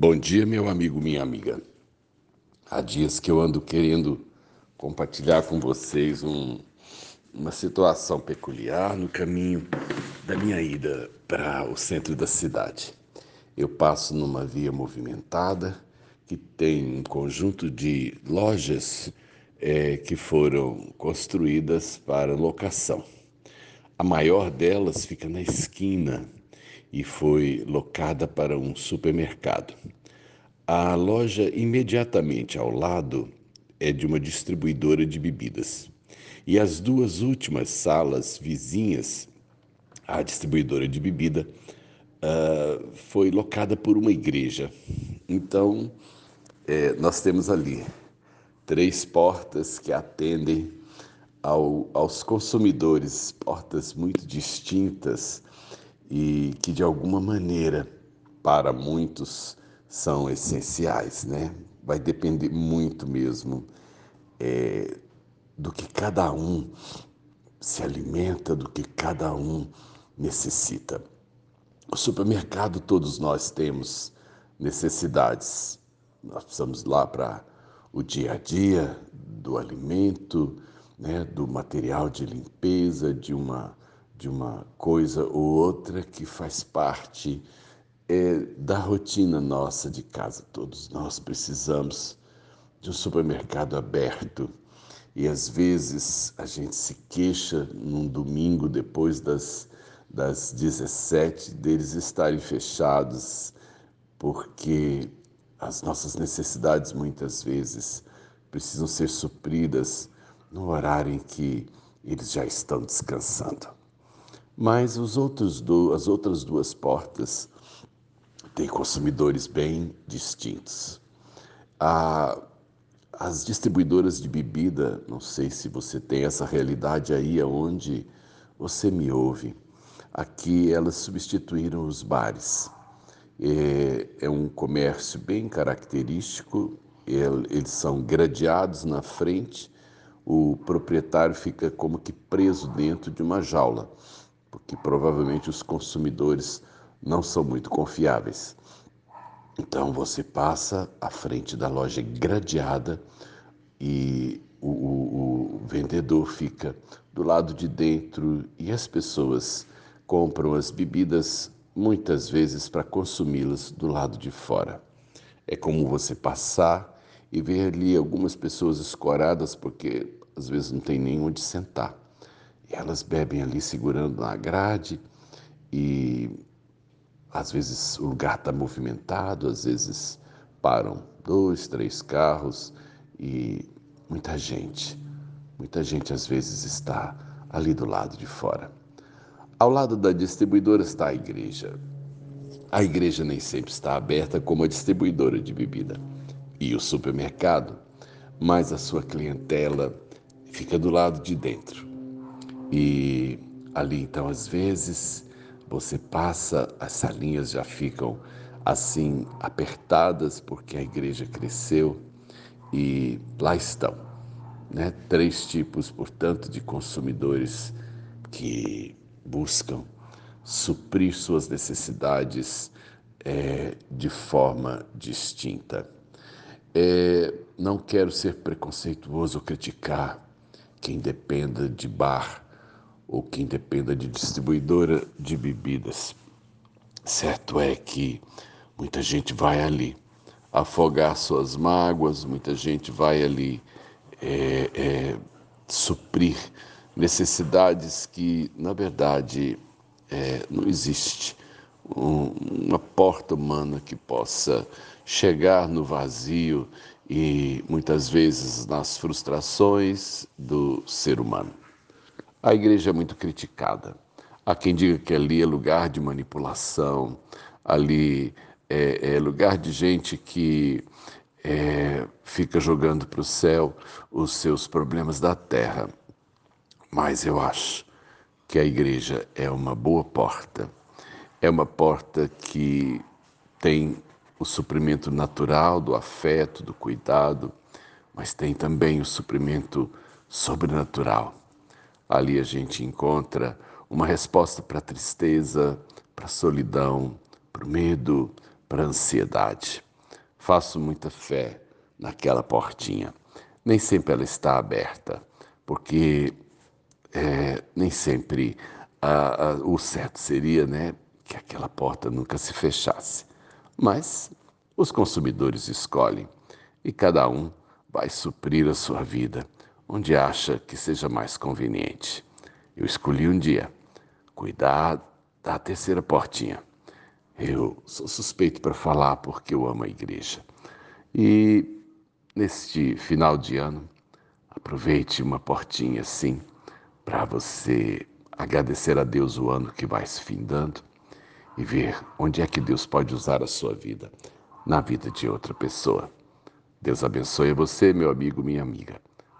Bom dia, meu amigo, minha amiga. Há dias que eu ando querendo compartilhar com vocês um, uma situação peculiar no caminho da minha ida para o centro da cidade. Eu passo numa via movimentada que tem um conjunto de lojas é, que foram construídas para locação. A maior delas fica na esquina e foi locada para um supermercado. A loja imediatamente ao lado é de uma distribuidora de bebidas. E as duas últimas salas vizinhas à distribuidora de bebida uh, foi locada por uma igreja. Então, é, nós temos ali três portas que atendem ao, aos consumidores, portas muito distintas e que de alguma maneira para muitos são essenciais, né? Vai depender muito mesmo é, do que cada um se alimenta, do que cada um necessita. O supermercado todos nós temos necessidades. Nós precisamos lá para o dia a dia do alimento, né, do material de limpeza, de uma de uma coisa ou outra que faz parte é, da rotina nossa de casa. Todos nós precisamos de um supermercado aberto e às vezes a gente se queixa num domingo depois das, das 17 deles estarem fechados porque as nossas necessidades muitas vezes precisam ser supridas no horário em que eles já estão descansando. Mas os outros do, as outras duas portas têm consumidores bem distintos. As distribuidoras de bebida, não sei se você tem essa realidade aí onde você me ouve, aqui elas substituíram os bares. É, é um comércio bem característico, eles são gradeados na frente, o proprietário fica como que preso dentro de uma jaula porque provavelmente os consumidores não são muito confiáveis. Então você passa à frente da loja gradeada e o, o, o, vendedor fica do lado de dentro e as pessoas compram as bebidas muitas vezes para consumi-las do lado de fora. É como você passar e ver ali algumas pessoas escoradas porque às vezes não tem nem onde sentar. E elas bebem ali segurando na grade e às vezes o lugar está movimentado, às vezes param dois, três carros e muita gente, muita gente às vezes está ali do lado de fora. Ao lado da distribuidora está a igreja. A igreja nem sempre está aberta como a distribuidora de bebida e o supermercado, mas a sua clientela fica do lado de dentro. E ali então às vezes você passa, as salinhas já ficam assim apertadas porque a igreja cresceu e lá estão, né? Três tipos, portanto, de consumidores que buscam suprir suas necessidades é, de forma distinta. É, não quero ser preconceituoso ou criticar quem dependa de bar ou quem dependa de distribuidora de bebidas. Certo é que muita gente vai ali afogar suas mágoas, muita gente vai ali é, é, suprir necessidades que, na verdade, é, não existe um, uma porta humana que possa chegar no vazio e muitas vezes nas frustrações do ser humano. A igreja é muito criticada. Há quem diga que ali é lugar de manipulação, ali é, é lugar de gente que é, fica jogando para o céu os seus problemas da terra. Mas eu acho que a igreja é uma boa porta. É uma porta que tem o suprimento natural do afeto, do cuidado, mas tem também o suprimento sobrenatural Ali a gente encontra uma resposta para a tristeza, para a solidão, para o medo, para a ansiedade. faço muita fé naquela portinha. Nem sempre ela está aberta, porque é, nem sempre a, a, o certo seria né, que aquela porta nunca se fechasse. Mas os consumidores escolhem e cada um vai suprir a sua vida onde acha que seja mais conveniente. Eu escolhi um dia cuidar da terceira portinha. Eu sou suspeito para falar porque eu amo a igreja. E neste final de ano, aproveite uma portinha assim para você agradecer a Deus o ano que vai se findando e ver onde é que Deus pode usar a sua vida na vida de outra pessoa. Deus abençoe você, meu amigo, minha amiga.